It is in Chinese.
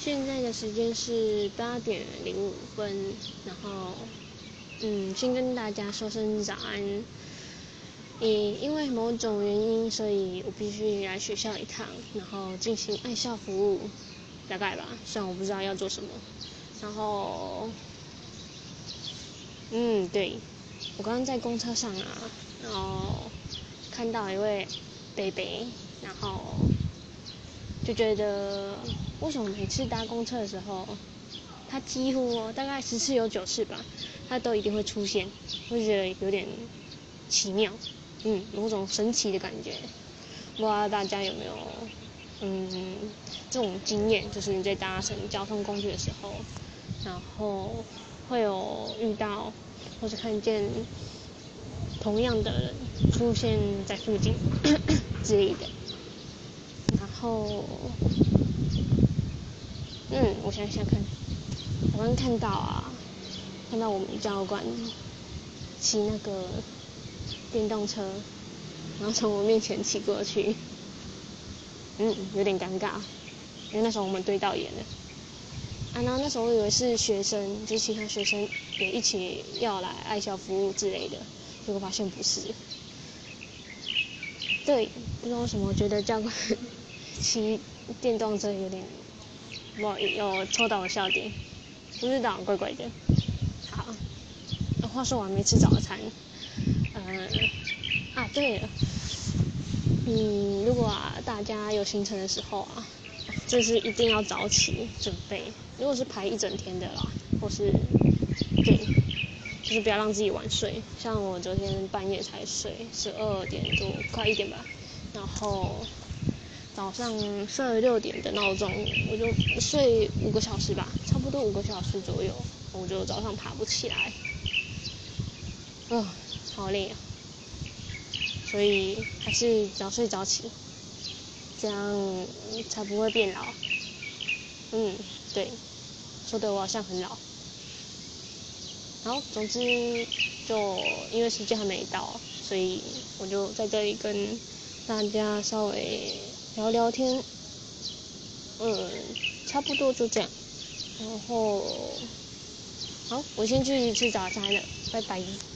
现在的时间是八点零五分，然后，嗯，先跟大家说声早安。也因为某种原因，所以我必须来学校一趟，然后进行爱校服务，大概吧，虽然我不知道要做什么。然后，嗯，对，我刚刚在公车上啊，然后看到一位北北，然后就觉得为什么每次搭公车的时候，他几乎大概十次有九次吧，他都一定会出现，我觉得有点奇妙。嗯，某种神奇的感觉，不知道大家有没有嗯这种经验，就是你在搭乘交通工具的时候，然后会有遇到或者看见同样的人出现在附近 之类的，然后嗯，我想想看，我刚看到啊，看到我们教官骑那个。电动车，然后从我面前骑过去，嗯，有点尴尬，因为那时候我们对到眼了。啊，然后那时候我以为是学生，就其他学生也一起要来爱校服务之类的，结果发现不是。对，不知道为什么我觉得教官骑电动车有点，我有戳到我笑点，不知道怪怪的。好，话说我还没吃早餐。嗯，啊对了，嗯，如果啊大家有行程的时候啊，就是一定要早起准备。如果是排一整天的啦，或是对，就是不要让自己晚睡。像我昨天半夜才睡，十二点多快一点吧，然后早上设六点的闹钟，我就睡五个小时吧，差不多五个小时左右，我就早上爬不起来，啊。好累啊，所以还是早睡早起，这样才不会变老。嗯，对，说的我好像很老。好，总之就因为时间还没到，所以我就在这里跟大家稍微聊聊天。嗯，差不多就这样。然后，好，我先去吃早餐了，拜拜。